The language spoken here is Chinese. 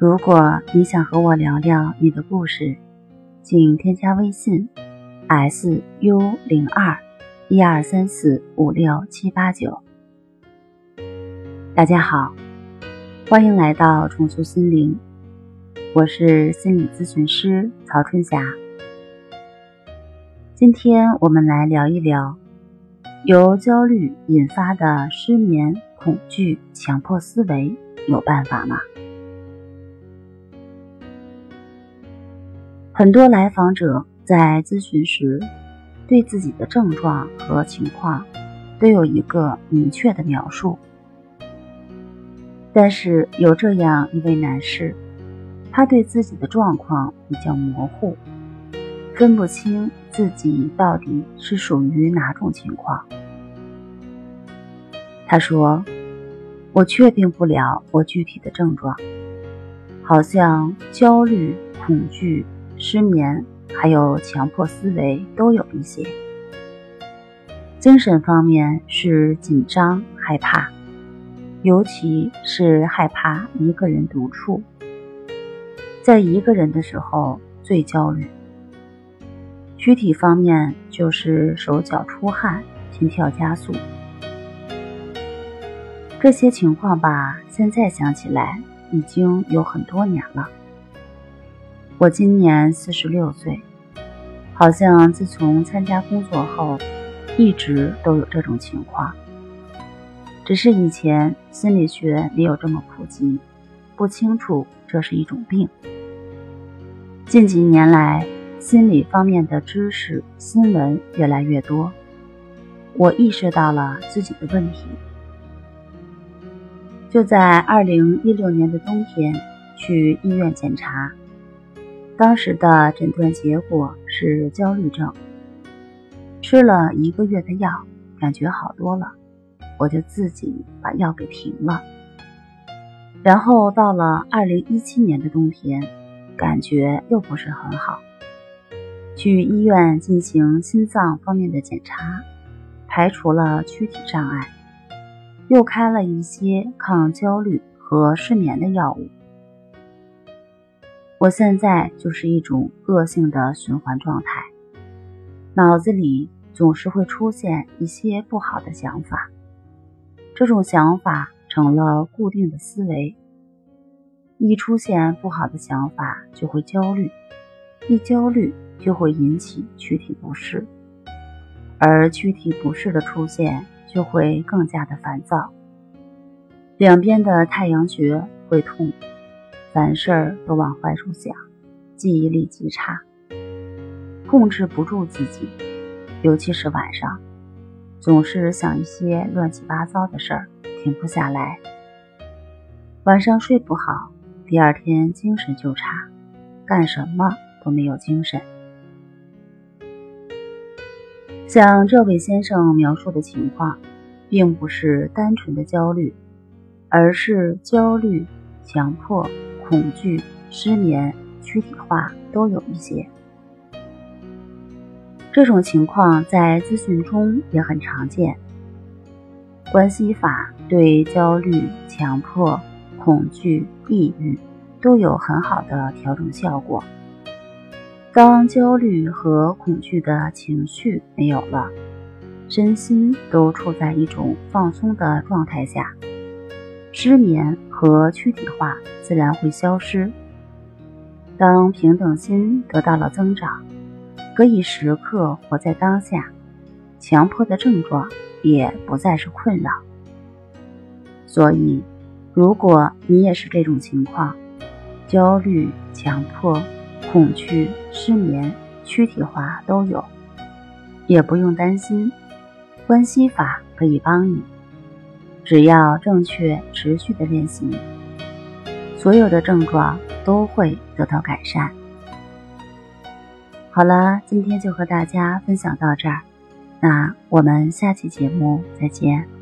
如果你想和我聊聊你的故事，请添加微信 s u 零二一二三四五六七八九。大家好，欢迎来到重塑心灵，我是心理咨询师曹春霞。今天我们来聊一聊由焦虑引发的失眠、恐惧、强迫思维，有办法吗？很多来访者在咨询时，对自己的症状和情况都有一个明确的描述。但是有这样一位男士，他对自己的状况比较模糊，分不清自己到底是属于哪种情况。他说：“我确定不了我具体的症状，好像焦虑、恐惧。”失眠，还有强迫思维都有一些。精神方面是紧张、害怕，尤其是害怕一个人独处。在一个人的时候最焦虑。躯体方面就是手脚出汗、心跳加速。这些情况吧，现在想起来已经有很多年了。我今年四十六岁，好像自从参加工作后，一直都有这种情况。只是以前心理学没有这么普及，不清楚这是一种病。近几年来，心理方面的知识新闻越来越多，我意识到了自己的问题。就在二零一六年的冬天，去医院检查。当时的诊断结果是焦虑症，吃了一个月的药，感觉好多了，我就自己把药给停了。然后到了二零一七年的冬天，感觉又不是很好，去医院进行心脏方面的检查，排除了躯体障碍，又开了一些抗焦虑和失眠的药物。我现在就是一种恶性的循环状态，脑子里总是会出现一些不好的想法，这种想法成了固定的思维。一出现不好的想法就会焦虑，一焦虑就会引起躯体不适，而躯体不适的出现就会更加的烦躁，两边的太阳穴会痛。凡事都往坏处想，记忆力极差，控制不住自己，尤其是晚上，总是想一些乱七八糟的事儿，停不下来。晚上睡不好，第二天精神就差，干什么都没有精神。像这位先生描述的情况，并不是单纯的焦虑，而是焦虑、强迫。恐惧、失眠、躯体化都有一些。这种情况在咨询中也很常见。关系法对焦虑、强迫、恐惧、抑郁都有很好的调整效果。当焦虑和恐惧的情绪没有了，身心都处在一种放松的状态下。失眠和躯体化自然会消失。当平等心得到了增长，可以时刻活在当下，强迫的症状也不再是困扰。所以，如果你也是这种情况，焦虑、强迫、恐惧、失眠、躯体化都有，也不用担心，关系法可以帮你。只要正确持续的练习，所有的症状都会得到改善。好了，今天就和大家分享到这儿，那我们下期节目再见。